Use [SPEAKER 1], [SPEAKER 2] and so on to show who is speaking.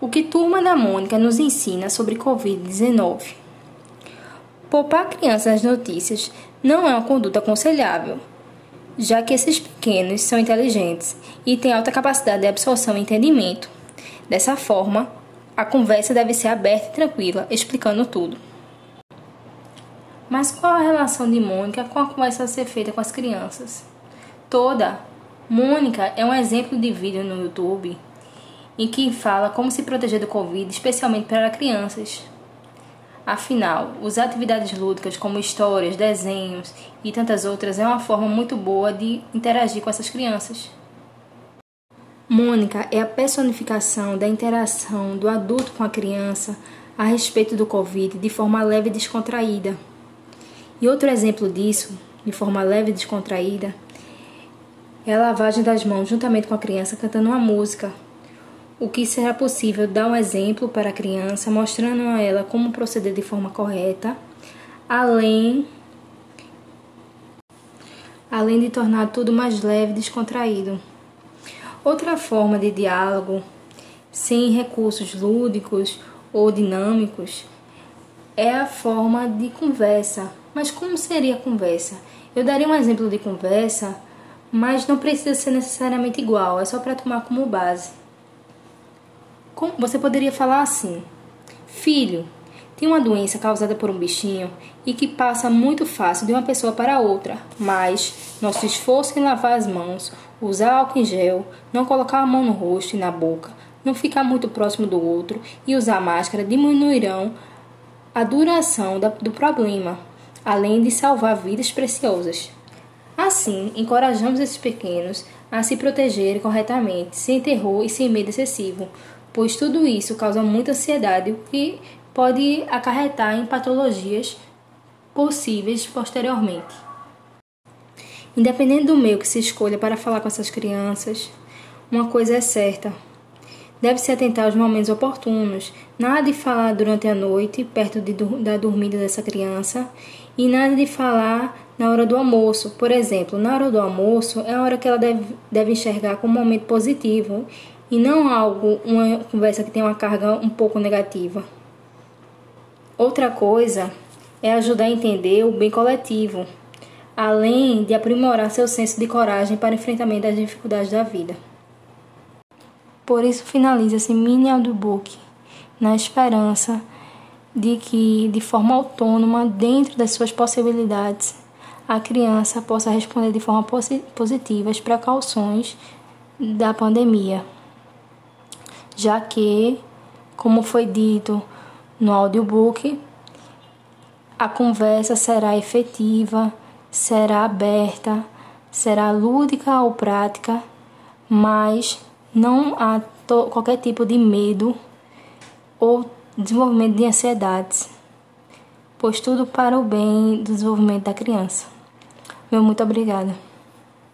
[SPEAKER 1] O que Turma da Mônica nos ensina sobre Covid-19? Poupar crianças nas notícias não é uma conduta aconselhável, já que esses pequenos são inteligentes e têm alta capacidade de absorção e entendimento. Dessa forma, a conversa deve ser aberta e tranquila, explicando tudo. Mas qual a relação de Mônica com a conversa a ser feita com as crianças? Toda. Mônica é um exemplo de vídeo no YouTube em que fala como se proteger do Covid, especialmente para crianças. Afinal, usar atividades lúdicas como histórias, desenhos e tantas outras é uma forma muito boa de interagir com essas crianças. Mônica é a personificação da interação do adulto com a criança a respeito do Covid de forma leve e descontraída. E outro exemplo disso, de forma leve e descontraída, é a lavagem das mãos juntamente com a criança cantando uma música. O que será possível dar um exemplo para a criança, mostrando a ela como proceder de forma correta, além além de tornar tudo mais leve e descontraído. Outra forma de diálogo, sem recursos lúdicos ou dinâmicos, é a forma de conversa. Mas como seria a conversa? Eu daria um exemplo de conversa, mas não precisa ser necessariamente igual, é só para tomar como base. Você poderia falar assim: Filho, tem uma doença causada por um bichinho e que passa muito fácil de uma pessoa para outra, mas nosso esforço em lavar as mãos, usar álcool em gel, não colocar a mão no rosto e na boca, não ficar muito próximo do outro e usar máscara diminuirão a duração do problema, além de salvar vidas preciosas. Assim, encorajamos esses pequenos a se protegerem corretamente, sem terror e sem medo excessivo, pois tudo isso causa muita ansiedade, que pode acarretar em patologias possíveis posteriormente. Independente do meio que se escolha para falar com essas crianças, uma coisa é certa: deve-se atentar aos momentos oportunos, nada de falar durante a noite, perto de, da dormida dessa criança, e nada de falar na hora do almoço. Por exemplo, na hora do almoço é a hora que ela deve, deve enxergar como um momento positivo e não algo, uma conversa que tem uma carga um pouco negativa. Outra coisa é ajudar a entender o bem coletivo além de aprimorar seu senso de coragem para enfrentamento das dificuldades da vida. Por isso finaliza esse mini audiobook na esperança de que, de forma autônoma, dentro das suas possibilidades, a criança possa responder de forma positiva às precauções da pandemia, já que, como foi dito no audiobook, a conversa será efetiva será aberta, será lúdica ou prática, mas não há qualquer tipo de medo ou desenvolvimento de ansiedades, pois tudo para o bem do desenvolvimento da criança. Meu muito obrigada.